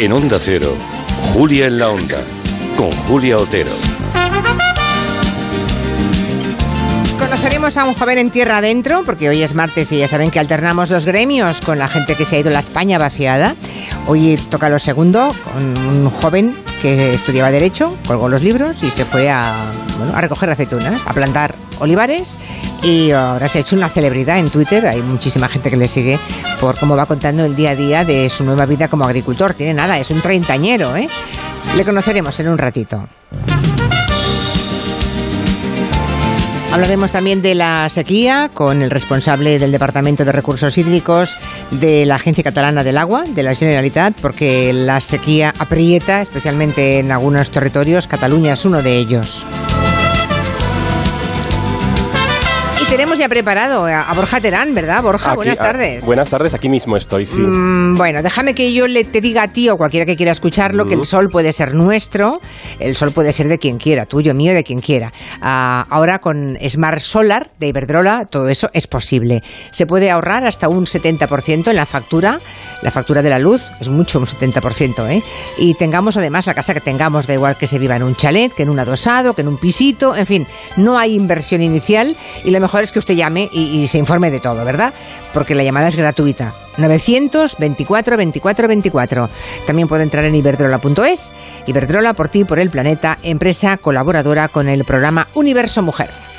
En Onda Cero, Julia en la Onda, con Julia Otero. Conoceremos a un joven en tierra adentro, porque hoy es martes y ya saben que alternamos los gremios con la gente que se ha ido a la España vaciada. Hoy toca lo segundo con un joven que estudiaba Derecho, colgó los libros y se fue a, bueno, a recoger aceitunas, a plantar olivares y ahora se ha hecho una celebridad en Twitter. Hay muchísima gente que le sigue por cómo va contando el día a día de su nueva vida como agricultor. Tiene nada, es un treintañero, ¿eh? Le conoceremos en un ratito. Hablaremos también de la sequía con el responsable del Departamento de Recursos Hídricos de la Agencia Catalana del Agua, de la Generalitat, porque la sequía aprieta, especialmente en algunos territorios. Cataluña es uno de ellos. Tenemos ya preparado a Borja Terán, ¿verdad, Borja? buenas tardes. buenas tardes, aquí mismo estoy, sí. Mm, bueno, déjame que yo le, te diga a ti o cualquiera que quiera escucharlo que el sol puede ser nuestro, el sol puede ser de quien quiera, tuyo, mío, de quien quiera. Ah, ahora con Smart Solar de Iberdrola, todo eso es posible. Se puede ahorrar hasta un 70% en la factura, la factura de la luz, es mucho, un 70%, ¿eh? Y tengamos además la casa que tengamos, da igual que se viva en un chalet, que en un adosado, que en un pisito, en fin, no hay inversión inicial y lo mejor es que usted llame y, se informe de todo, ¿verdad? Porque la llamada es gratuita. 924 24 24. También puede entrar en iberdrola.es. Iberdrola por ti, por el planeta, empresa colaboradora con el programa Universo Mujer.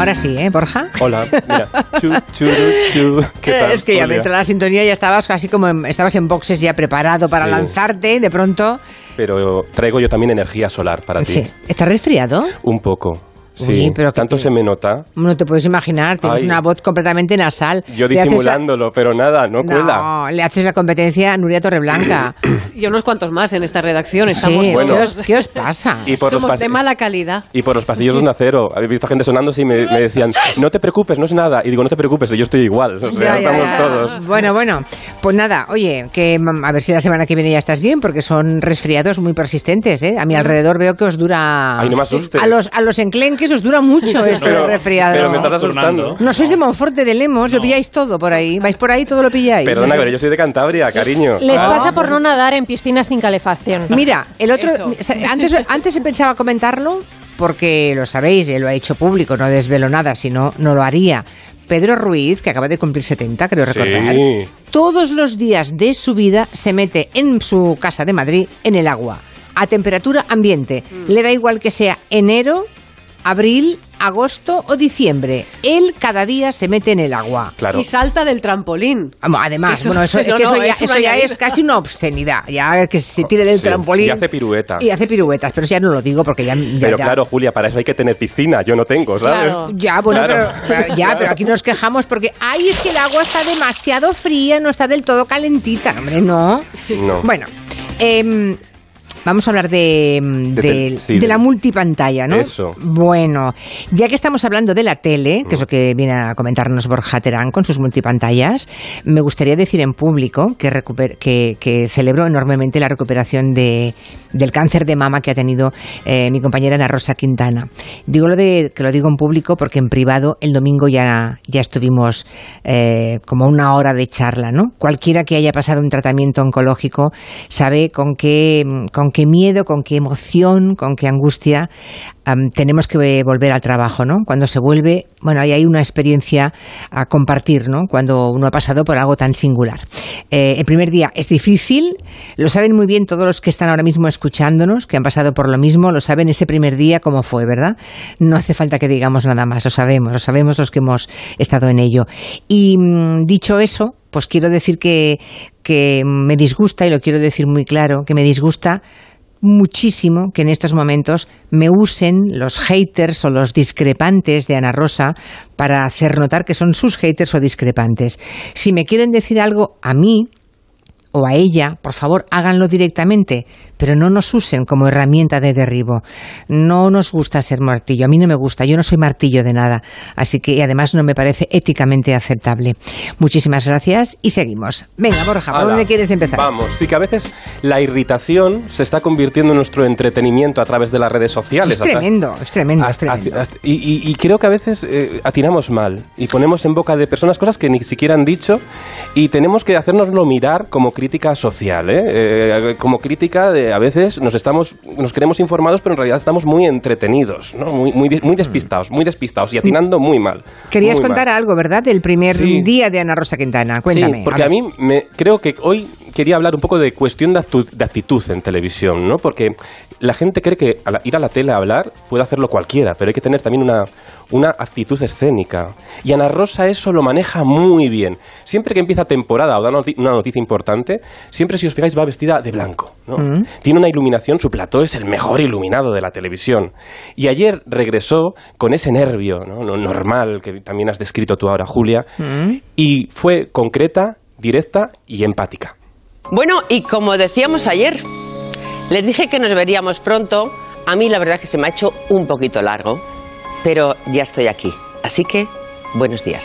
Ahora sí, ¿eh, Borja? Hola, mira. Chu, chu, chu. ¿Qué tal? Es que ya me entró la sintonía ya estabas casi como estabas en boxes ya preparado para lanzarte de pronto pero traigo yo también energía solar para ti. ¿Estás resfriado? Un poco. Sí, pero tanto se me nota. No te puedes imaginar, tienes una voz completamente nasal. Yo disimulándolo, pero nada, no cuela. No, le haces la competencia a Nuria Torreblanca. y unos cuantos más en esta redacción. Estamos sí, bueno. ¿Qué, os, pasa? Y por Somos de mala calidad. Y por los pasillos de un acero. Habéis visto gente sonando y me, decían, no te preocupes, no es nada. Y digo, no te preocupes, yo estoy igual. O sea, estamos todos. Bueno, bueno, pues nada, oye, que mm, a ver si la semana que viene ya estás bien, porque son resfriados muy persistentes, ¿eh? A mi alrededor veo que os dura... Ay, no me asustes. A los, a los enclenques os dura mucho esto de resfriado. Pero me estás asustando. No sois de Monforte de Lemos, lo pilláis todo por ahí. Vais por ahí, todo lo pilláis. Perdona, pero yo soy de Cantabria, cariño. Les pasa por no nadar en piscinas sin calefacción. Mira, el otro... Antes, antes pensaba comentarlo porque lo sabéis, él lo ha hecho público, no desvelo nada, si no, no lo haría. Pedro Ruiz, que acaba de cumplir 70, creo recordar, todos los días de su vida se mete en su casa de Madrid en el agua, a temperatura ambiente. Mm. Le da igual que sea enero, abril, agosto o diciembre. Él cada día se mete en el agua. Y salta del trampolín. Además, bueno, eso, ya, es casi una obscenidad. Ya que se tire del trampolín. Y hace piruetas. Y hace piruetas, pero eso ya no lo digo porque ya. pero claro, Julia, para eso hay que tener piscina. Yo no tengo, ¿sabes? Ya, bueno, pero, ya, pero aquí nos quejamos porque, ay, es que el agua está demasiado fría, no está del todo calentita. Hombre, no. No. Bueno. Eh, Vamos a hablar de, de, la multipantalla, ¿no? Eso. Bueno, ya que estamos hablando de la tele, que es lo que viene a comentarnos Borja Terán con sus multipantallas, me gustaría decir en público que, que, que celebro enormemente la recuperación de, del cáncer de mama que ha tenido eh, mi compañera Ana Rosa Quintana. Digo lo de que lo digo en público porque en privado el domingo ya, ya estuvimos eh, como una hora de charla, ¿no? Cualquiera que haya pasado un tratamiento oncológico sabe con qué, con qué miedo, con qué emoción, con qué angustia tenemos que volver al trabajo, ¿no? Cuando se vuelve, bueno, ahí hay una experiencia a compartir, ¿no? Cuando uno ha pasado por algo tan singular. Eh, el primer día es difícil, lo saben muy bien todos los que están ahora mismo escuchándonos, que han pasado por lo mismo, lo saben ese primer día cómo fue, ¿verdad? No hace falta que digamos nada más, lo sabemos, lo sabemos los que hemos estado en ello. Y mm, dicho eso, pues quiero decir que, que me disgusta, y lo quiero decir muy claro, que me disgusta muchísimo que en estos momentos me usen los haters o los discrepantes de Ana Rosa para hacer notar que son sus haters o discrepantes. Si me quieren decir algo a mí, o a ella, por favor, háganlo directamente, pero no nos usen como herramienta de derribo. No nos gusta ser martillo, a mí no me gusta, yo no soy martillo de nada, así que y además no me parece éticamente aceptable. Muchísimas gracias y seguimos. Venga, Borja, ¿por dónde quieres empezar? Vamos, sí que a veces la irritación se está convirtiendo en nuestro entretenimiento a través de las redes sociales. Es tremendo, es tremendo, es tremendo. y, y- y creo que a veces eh, atinamos mal y ponemos en boca de personas cosas que ni siquiera han dicho y tenemos que hacernoslo mirar como crítica social, ¿eh? Eh, como crítica de a veces nos estamos nos creemos informados pero en realidad estamos muy entretenidos, ¿no? muy, muy, muy despistados, muy despistados y atinando muy mal. Querías muy contar mal. algo, ¿verdad? Del primer Sí. día de Ana Rosa Quintana. Cuéntame. Sí, porque a, ver. mí me, creo que hoy quería hablar un poco de cuestión de, actu- de actitud en televisión, ¿no? Porque la gente cree que al ir a la tele a hablar puede hacerlo cualquiera, pero hay que tener también una, una actitud escénica. Y Ana Rosa eso lo maneja muy bien. Siempre que empieza temporada o da noti- una noticia importante, siempre si os fijáis va vestida de blanco, ¿no? Tiene una iluminación, su plató es el mejor iluminado de la televisión. Y ayer regresó con ese nervio, ¿no? Lo normal que también has descrito tú ahora, Julia, y fue concreta, directa y empática. Bueno, y como decíamos ayer, les dije que nos veríamos pronto. A mí la verdad que se me ha hecho un poquito largo, pero ya estoy aquí. Así que, buenos días.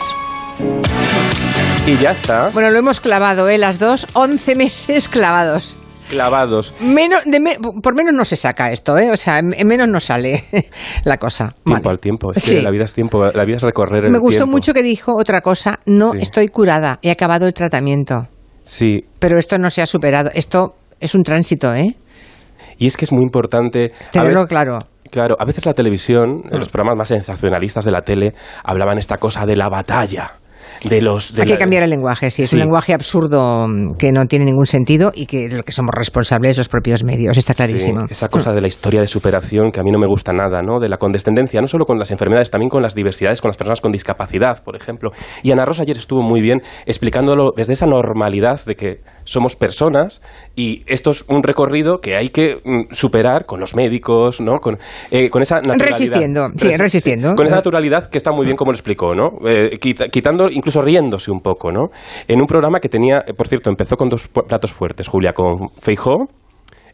Y ya está, Bueno, lo hemos clavado, ¿eh? Las dos, 11 meses clavados. clavados. Menos, de me- por menos no se saca esto, ¿eh? O sea, en en menos no sale la cosa. Tiempo Vale. al tiempo, es Sí. que la vida es tiempo, la vida es recorrer el Me gustó tiempo. mucho que dijo otra cosa. No Sí. estoy curada, he acabado el tratamiento. Sí, Pero esto no se ha superado. Esto es un tránsito, ¿eh? Y es que es muy importante... Tenerlo ver- claro. Claro, a veces la televisión, en los programas más sensacionalistas de la tele, hablaban esta cosa de la batalla, de los... de Hay que la- cambiar el lenguaje, sí. Es Sí. un lenguaje absurdo mm, que no tiene ningún sentido y que de lo que somos responsables los propios medios. Está clarísimo. Sí, esa cosa de la historia de superación que a mí no me gusta nada, ¿no? De la condescendencia, no solo con las enfermedades, también con las diversidades, con las personas con discapacidad, por ejemplo. Y Ana Rosa ayer estuvo muy bien explicándolo desde esa normalidad de que somos personas y esto es un recorrido que hay que mm, superar con los médicos, ¿no? Con, eh, con esa naturalidad. Resistiendo, sí, Resi- resistiendo. Con esa naturalidad que está muy bien como lo explicó, ¿no? Eh, quita- quitando, incluso riéndose un poco, ¿no? En un programa que tenía, por cierto, empezó con dos platos fuertes, Julia, con Feijó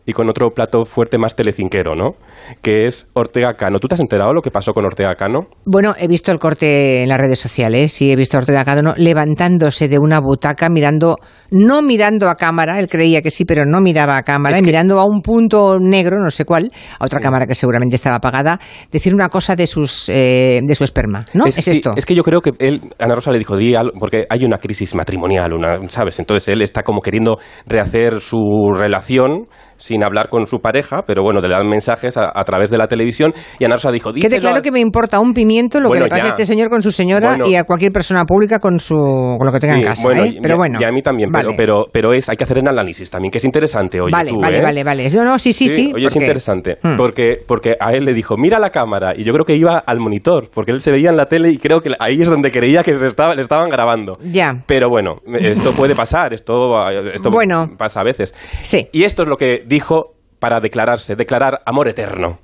y con otro plato fuerte más telecinquero, ¿no? Que es Ortega Cano. ¿Tú te has enterado lo que pasó con Ortega Cano? Bueno, he visto el corte en las redes sociales, sí, he visto a Ortega Cano levantándose de una butaca, mirando, no mirando a cámara, él creía que sí, pero no miraba a cámara, Es que- mirando a un punto negro, no sé cuál, a otra cámara que seguramente estaba apagada, decir una cosa de sus eh, de su esperma, ¿no? Es, sí, esto. es que yo creo que él, Ana Rosa le dijo, di algo, porque hay una crisis matrimonial, una, ¿sabes? Entonces él está como queriendo rehacer su relación sin hablar con su pareja, pero bueno, le dan mensajes a, a través de la televisión y Ana Rosa dijo, Quede díselo claro a- que me importa un pimiento lo Bueno, que le pasa ya. a este señor con su señora Bueno. y a cualquier persona pública con su con lo que tenga Sí, en casa, bueno, ¿eh? y- Pero bueno. Y a mí también, vale. pero, pero, pero es, hay que hacer el análisis también, que es interesante, oye, vale, tú, vale, ¿eh? vale, vale. No, no, sí, sí, sí. Oye, es interesante, Hmm. porque, porque a él le dijo, mira la cámara, y yo creo que iba al monitor, porque él se veía en la tele y creo que ahí es donde creía que se estaba, le estaban grabando. Ya. Pero bueno, esto puede pasar, esto, esto Bueno. pasa a veces. Sí. Y esto es lo que dijo para declararse, declarar amor eterno.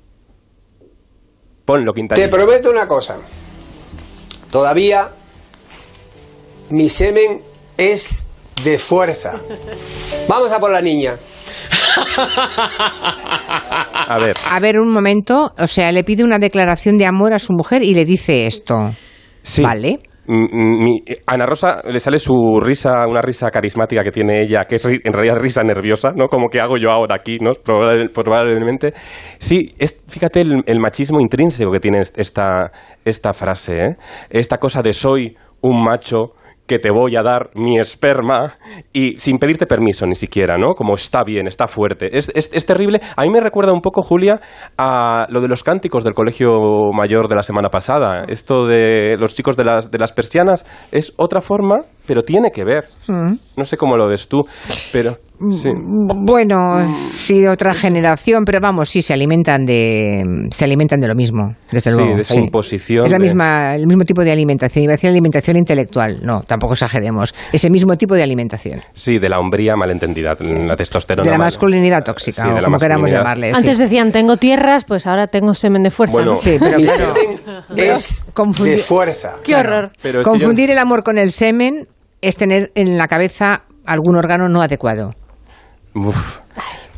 Ponlo, Te Quintanilla. prometo una cosa. Todavía mi semen es de fuerza. Vamos a por la niña. A ver, A ver, un momento. O sea, le pide una declaración de amor a su mujer y le dice esto. sí. Vale. Ana Rosa le sale su risa, una risa carismática que tiene ella, que es en realidad risa nerviosa, ¿no? Como que hago yo ahora aquí, ¿no? Probable- Probablemente. Sí, es, fíjate el, machismo intrínseco que tiene est- esta, esta frase, ¿eh? Esta cosa de soy un macho que te voy a dar mi esperma y sin pedirte permiso ni siquiera, ¿no? Como está bien, está fuerte. Es, es- es terrible. A mí me recuerda un poco, Julia, a lo de los cánticos del Colegio Mayor de la semana pasada. Esto de los chicos de las, de las persianas es otra forma, pero tiene que ver. No sé cómo lo ves tú, pero... Sí. Bueno, sí, otra generación, pero vamos, sí, se alimentan de, se alimentan de lo mismo, desde Sí, luego. de esa imposición Es la de- misma, el mismo tipo de alimentación. Iba a decir alimentación intelectual. No, tampoco exageremos. Ese mismo tipo de alimentación. Sí, de la hombría malentendida, la testosterona. De la mal- masculinidad tóxica, Sí, de o la como queramos llamarle. Antes sí. decían, tengo tierras, pues ahora tengo semen de fuerza. Sí, pero claro, es confundir- de fuerza. Qué horror. Pero yo- confundir el amor con el semen es tener en la cabeza algún órgano no adecuado. Uf.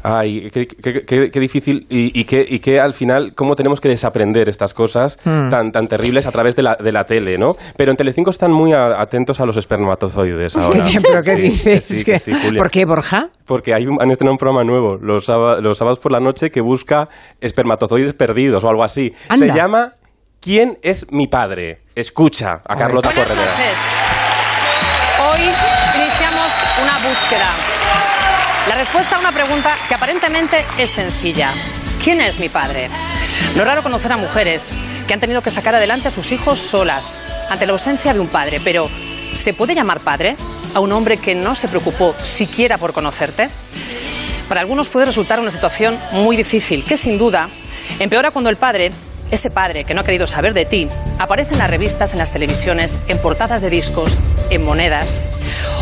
Ay, qué, qué- qué- qué difícil y, y qué, y qué al final, cómo tenemos que desaprender estas cosas Hmm. tan, tan terribles a través de la, de la tele, ¿no? Pero en Telecinco están muy a- atentos a los espermatozoides ahora. ¿Pero qué Sí, dices? que sí, que sí, Julia. ¿Por qué, Borja? Porque hay un- han estrenado un programa nuevo los, los sábados por la noche que busca espermatozoides perdidos o algo así. Anda. Se llama ¿Quién es mi padre? Escucha a Carlota Buenas Corredera. noches. Hoy iniciamos una búsqueda. La respuesta a una pregunta que aparentemente es sencilla. ¿Quién es mi padre? No es raro conocer a mujeres que han tenido que sacar adelante a sus hijos solas ante la ausencia de un padre, pero ¿se puede llamar padre a un hombre que no se preocupó siquiera por conocerte? Para algunos puede resultar una situación muy difícil, que sin duda empeora cuando el padre, ese padre que no ha querido saber de ti, aparece en las revistas, en las televisiones, en portadas de discos, en monedas.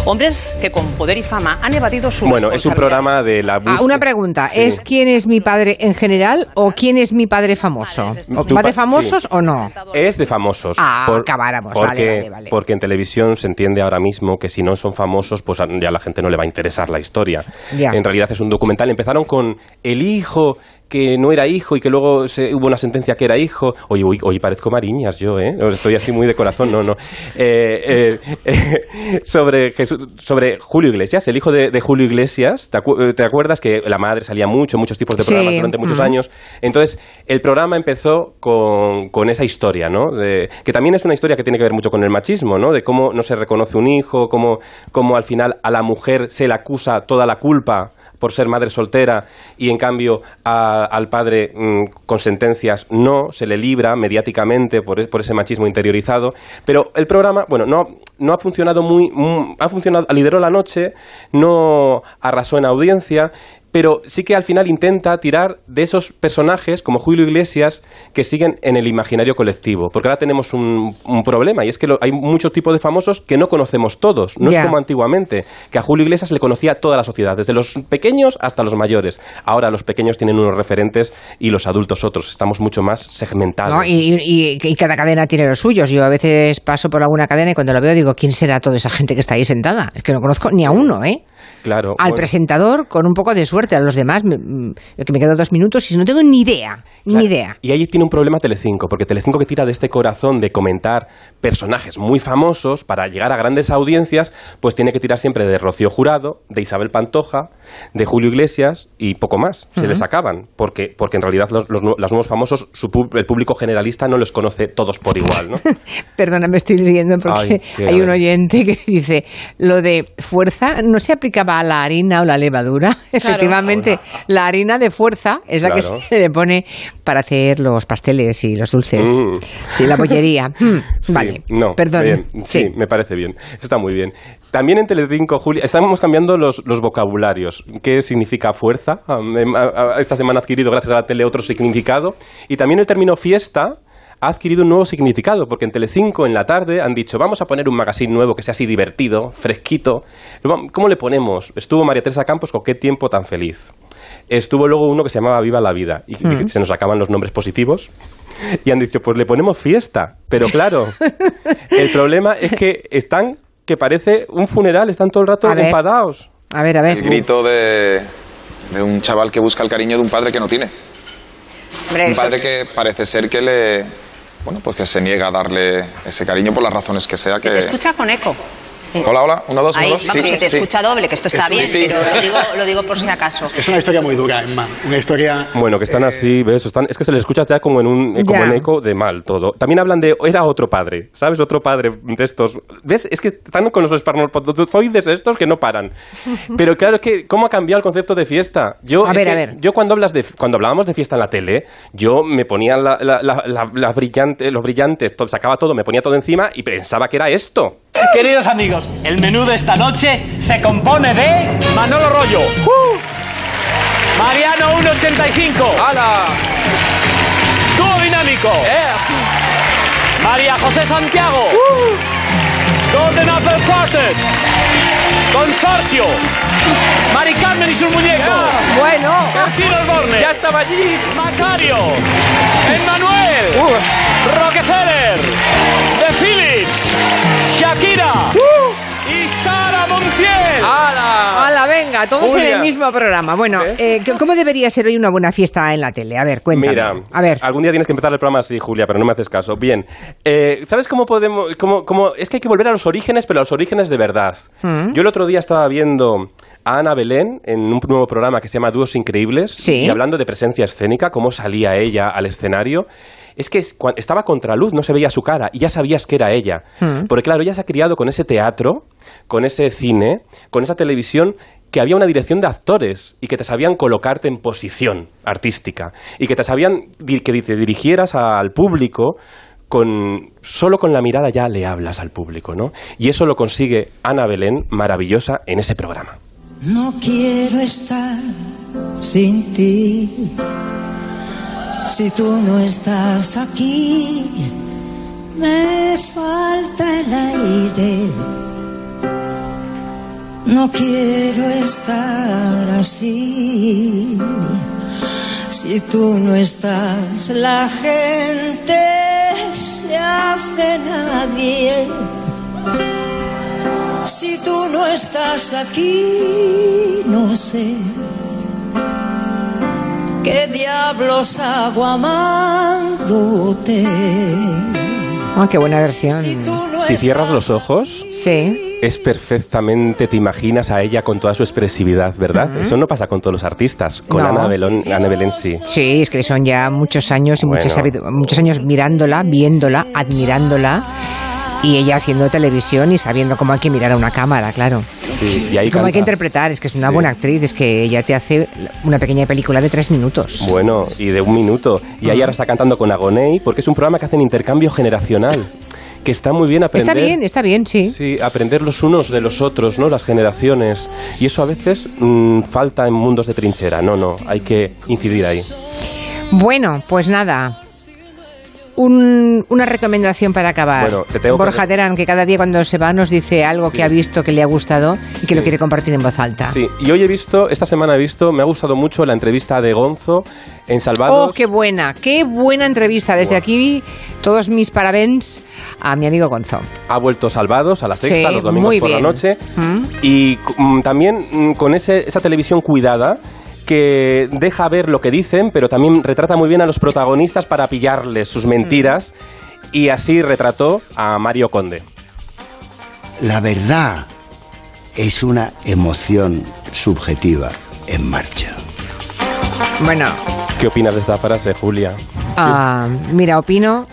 Hombres que con poder y fama han evadido su Bueno, es un programa de la Ah, una pregunta, Sí. ¿es quién es mi padre en general o quién es mi padre famoso? ¿O Tu ¿Padre pa- famosos sí. o no? Es de famosos. Ah, acabáramos. Porque, Vale, vale, vale. porque en televisión se entiende ahora mismo que si no son famosos, pues ya a la gente no le va a interesar la historia. Ya. En realidad es un documental. Empezaron con el hijo que no era hijo y que luego se- hubo una sentencia que era hijo. Oye, hoy, hoy parezco Mariñas yo, ¿eh? Estoy así muy de corazón, no, no. Eh, eh, eh, sobre, Jesús- sobre Julio Iglesias, el hijo de, de Julio Iglesias. ¿Te, acu- te acuerdas que la madre salía mucho, muchos tipos de Sí. programas durante muchos Mm. años? Entonces, el programa empezó con, con esa historia, ¿no? De- que también es una historia que tiene que ver mucho con el machismo, ¿no? De cómo no se reconoce un hijo, cómo, cómo al final a la mujer se le acusa toda la culpa por ser madre soltera y en cambio a- al padre mm, con sentencias no, se le libra mediáticamente por, e- por ese machismo interiorizado. Pero el programa, bueno, no, no ha funcionado muy, mm, ha funcionado, lideró la noche, no arrasó en audiencia, pero sí que al final intenta tirar de esos personajes como Julio Iglesias que siguen en el imaginario colectivo. Porque ahora tenemos un, un problema y es que lo- hay muchos tipos de famosos que no conocemos todos. No es como antiguamente, que a Julio Iglesias le conocía toda la sociedad, desde los pequeños hasta los mayores. Ahora los pequeños tienen unos referentes y los adultos otros. Estamos mucho más segmentados. ¿No? Y, y- y cada cadena tiene los suyos. Yo a veces paso por alguna cadena y cuando lo veo digo, ¿quién será toda esa gente que está ahí sentada? Es que no conozco ni a uno, ¿eh? Claro. Al bueno. presentador, con un poco de suerte, a los demás, me- mm, que me quedo dos minutos y no tengo ni idea, Claro. ni idea. Y ahí tiene un problema Telecinco, porque Telecinco que tira de este corazón de comentar personajes muy famosos para llegar a grandes audiencias, pues tiene que tirar siempre de Rocío Jurado, de Isabel Pantoja, de Julio Iglesias y poco más. Se les acaban, porque, porque en realidad los, los los nuevos famosos, su el público generalista no los conoce todos por igual, ¿no? Perdona, me estoy riendo porque Ay, hay un oyente que dice, lo de fuerza no se aplicaba la harina o la levadura. Efectivamente, la harina de fuerza es la que se le pone para hacer los pasteles y los dulces. Mm. Sí, la bollería. Mm, Sí, vale, no, perdón. bien, sí, me parece bien. Está muy bien. También en Telecinco, Julia, estamos cambiando los, los vocabularios. ¿Qué significa fuerza? Ah, em, Esta semana ha adquirido, gracias a la tele, otro significado. Y también el término fiesta ha adquirido un nuevo significado, porque en Telecinco, en la tarde, han dicho, vamos a poner un magazine nuevo que sea así divertido, fresquito. ¿Cómo le ponemos? Estuvo María Teresa Campos con qué tiempo tan feliz. Estuvo luego uno que se llamaba Viva la Vida, y y se nos acaban los nombres positivos. Y han dicho, pues le ponemos fiesta. Pero claro, el problema es que están, que parece un funeral, están todo el rato A ver. enfadados. A ver, a ver. El grito de, de un chaval que busca el cariño de un padre que no tiene. Hombre, Un eso- padre que parece ser que le. Bueno, pues que se niega a darle ese cariño por las razones que sea. Que... Te escucha con eco. Sí. Hola, hola, uno, dos, uno, Ahí, dos. vamos, Sí, se te sí. escucha doble, que esto está Eso, bien, sí. pero lo digo, lo digo por si acaso. Es una historia muy dura, Emma. Una historia. Bueno, que están así, ¿ves? Están, es que se les escucha ya como en un eh, como en eco de mal todo. También hablan de, era otro padre, ¿sabes? Otro padre de estos. ¿Ves? Es que están con los espermatozoides estos que no paran. Pero claro, es que, ¿cómo ha cambiado el concepto de fiesta? Yo, A ver, que a ver. Yo cuando, hablas de, cuando hablábamos de fiesta en la tele, yo me ponía la, la, la, la- la brillante, los brillantes, todo- sacaba todo, me ponía todo encima y pensaba que era esto. Queridos amigos, el menú de esta noche se compone de Manolo Rollo. Mariano 185. ¡Hala! Dúo dinámico. María José Santiago. Golden Apple Quartet. Consorcio. Mari Carmen y sus muñecos. Bueno, Tiro Borne. ¡Ya estaba allí! Macario. Emmanuel. Rockefeller. The Phillips. Shakira. Sara Montiel. ¡Hala! ¡Hala, venga! Todos en Julia. el mismo programa. Bueno, eh, ¿cómo debería ser hoy una buena fiesta en la tele? A ver, cuéntame. Mira, a ver. algún día tienes que empezar el programa así, Julia, pero no me haces caso. Bien, Eh, ¿sabes cómo podemos...? Cómo, cómo- es que hay que volver a los orígenes, pero a los orígenes de verdad. Mm. Yo el otro día estaba viendo a Ana Belén en un nuevo programa que se llama Dúos Increíbles Sí. y hablando de presencia escénica, cómo salía ella al escenario. Es que estaba contra luz, no se veía su cara y ya sabías que era ella. Mm. Porque claro, ella se ha criado con ese teatro, con ese cine, con esa televisión que había una dirección de actores y que te sabían colocarte en posición artística y que te sabían que te dirigieras al público con solo con la mirada ya le hablas al público, ¿no? Y eso lo consigue Ana Belén maravillosa en ese programa. No quiero estar sin ti. Si tú no estás aquí, me falta el aire. No quiero estar así. Si tú no estás, la gente se hace nadie. Si tú no estás aquí, no sé qué diablos hago amándote. Ah, qué buena versión. Si cierras los ojos, Sí. es perfectamente, te imaginas a ella con toda su expresividad, ¿verdad? Eso no pasa con todos los artistas, con No. Ana, Belén, Ana Belén sí. Sí, es que son ya muchos años y Bueno. muchos años mirándola, viéndola, admirándola y ella haciendo televisión y sabiendo cómo hay que mirar a una cámara, claro. Sí, y ahí Y cómo hay que interpretar, es que es una Sí. buena actriz, es que ella te hace una pequeña película de tres minutos. Bueno, y de un minuto. Y ahí ahora está cantando con Agoney, porque es un programa que hacen intercambio generacional. Que está muy bien aprender. Está bien, está bien, sí. Sí, aprender los unos de los otros, ¿no? Las generaciones. Y eso a veces mm, falta en mundos de trinchera. No, no, hay que incidir ahí. Bueno, pues nada. Un- una recomendación para acabar. Bueno, te tengo que- Borja Terán, que cada día cuando se va nos dice algo que ha visto, que le ha gustado y que lo quiere compartir en voz alta. Sí, y hoy he visto, esta semana he visto, me ha gustado mucho la entrevista de Gonzo en Salvados. Oh, qué buena, qué buena entrevista. Desde aquí, todos mis parabéns a mi amigo Gonzo. Ha vuelto Salvados a la sexta, Sí, los domingos por la noche. ¿Mm? Y mm, también mm, con ese, esa televisión cuidada que deja ver lo que dicen, pero también retrata muy bien a los protagonistas para pillarles sus mentiras. Y así retrató a Mario Conde. La verdad es una emoción subjetiva en marcha. Bueno, ¿Qué opinas de esta frase, Julia? ah, mira, opino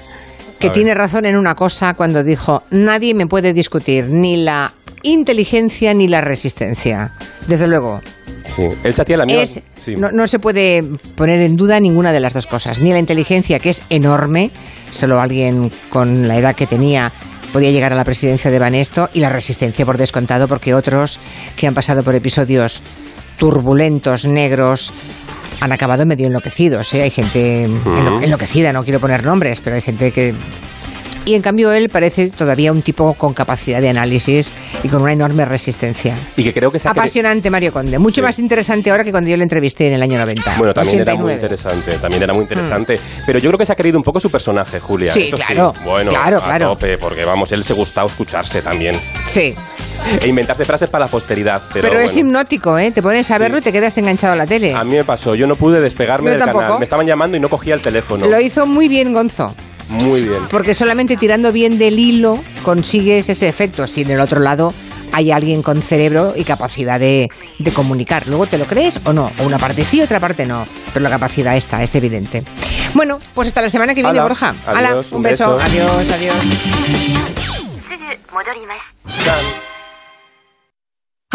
que tiene razón en una cosa cuando dijo, nadie me puede discutir ni la inteligencia ni la resistencia. Desde luego, Sí, él se hacía la misma. es, sí. no, no se puede poner en duda ninguna de las dos cosas. Ni la inteligencia, que es enorme, solo alguien con la edad que tenía podía llegar a la presidencia de Banesto, y la resistencia por descontado, porque otros que han pasado por episodios turbulentos, negros, han acabado medio enloquecidos. ¿eh? Hay gente enloquecida, no quiero poner nombres, pero hay gente que... Y en cambio él parece todavía un tipo con capacidad de análisis y con una enorme resistencia. Y que creo que se Apasionante Mario Conde, mucho Sí. más interesante ahora que cuando yo le entrevisté en el año 90. Bueno, también era muy 89. interesante, también era muy interesante. Pero yo creo que se ha querido un poco su personaje, Julia. Sí, eso claro, Bueno, claro, a claro. tope, porque vamos, él se gustaba escucharse también. Sí, E inventarse frases para la posteridad. Pero, pero, es bueno. hipnótico, ¿eh? Te pones a verlo y te quedas enganchado a la tele. A mí me pasó, yo no pude despegarme Yo del tampoco. canal. Me estaban llamando y no cogía el teléfono. Lo hizo muy bien Gonzo, Muy bien. porque solamente tirando bien del hilo consigues ese efecto. Si en el otro lado hay alguien con cerebro y capacidad de, de comunicar. Luego te lo crees o no. O una parte sí, otra parte no. Pero la capacidad está, es evidente. Bueno, pues hasta la semana que viene. Borja. Adiós, Hala, un un beso. beso. Adiós, adiós.